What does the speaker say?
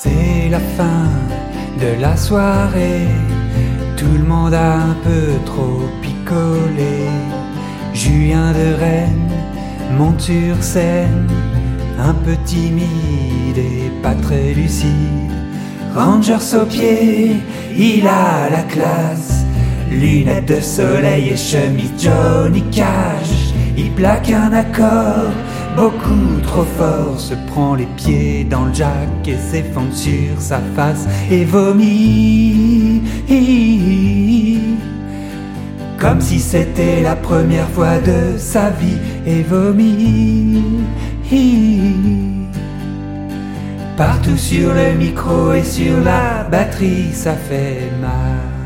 C'est la fin de la soirée, tout le monde a un peu trop picolé. Julien de Rennes monte sur scène, un peu timide et pas très lucide. Rangers au pied, il a la classe, lunettes de soleil et chemise Johnny Cash. Plaque un accord beaucoup trop fort, se prend les pieds dans le jack et s'effondre sur sa face et vomit. Comme si c'était la première fois de sa vie et vomit. Partout sur le micro et sur la batterie, ça fait mal.